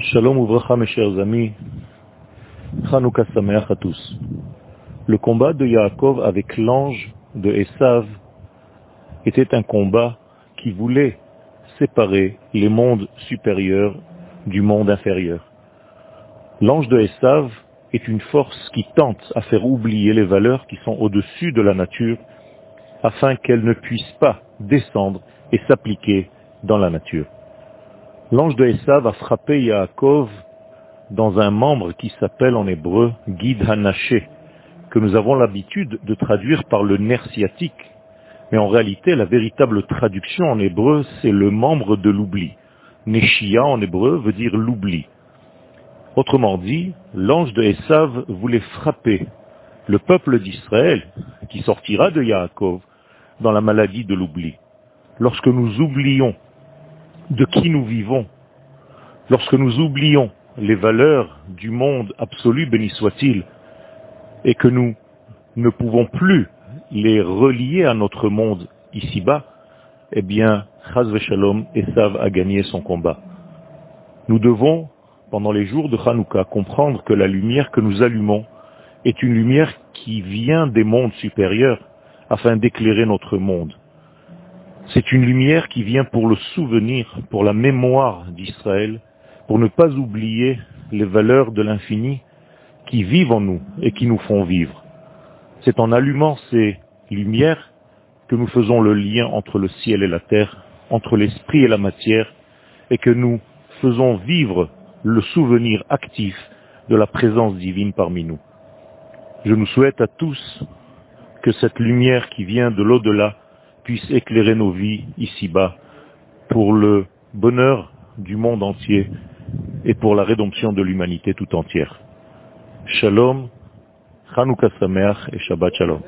Shalom Ouvracha mes chers amis, Chanukah à tous. Le combat de Yaakov avec l'ange de Esav était un combat qui voulait séparer les mondes supérieurs du monde inférieur. L'ange de Esav est une force qui tente à faire oublier les valeurs qui sont au-dessus de la nature afin qu'elles ne puissent pas descendre et s'appliquer dans la nature. L'ange de Esav a frappé Yaakov dans un membre qui s'appelle en hébreu Guide Hanaché, que nous avons l'habitude de traduire par le nerf sciatique. Mais en réalité, la véritable traduction en hébreu, c'est le membre de l'oubli. Neshia en hébreu veut dire l'oubli. Autrement dit, l'ange de Esav voulait frapper le peuple d'Israël, qui sortira de Yaakov, dans la maladie de l'oubli. Lorsque nous oublions de qui nous vivons, lorsque nous oublions les valeurs du monde absolu, béni soit-il, et que nous ne pouvons plus les relier à notre monde ici-bas, eh bien, Chaz Shalom, Esav a gagné son combat. Nous devons, pendant les jours de Hanouka, comprendre que la lumière que nous allumons est une lumière qui vient des mondes supérieurs afin d'éclairer notre monde. C'est une lumière qui vient pour le souvenir, pour la mémoire d'Israël, pour ne pas oublier les valeurs de l'infini qui vivent en nous et qui nous font vivre. C'est en allumant ces lumières que nous faisons le lien entre le ciel et la terre, entre l'esprit et la matière, et que nous faisons vivre le souvenir actif de la présence divine parmi nous. Je nous souhaite à tous que cette lumière qui vient de l'au-delà puisse éclairer nos vies ici-bas pour le bonheur du monde entier et pour la rédemption de l'humanité tout entière. Shalom, Chanukah Sameach et Shabbat Shalom.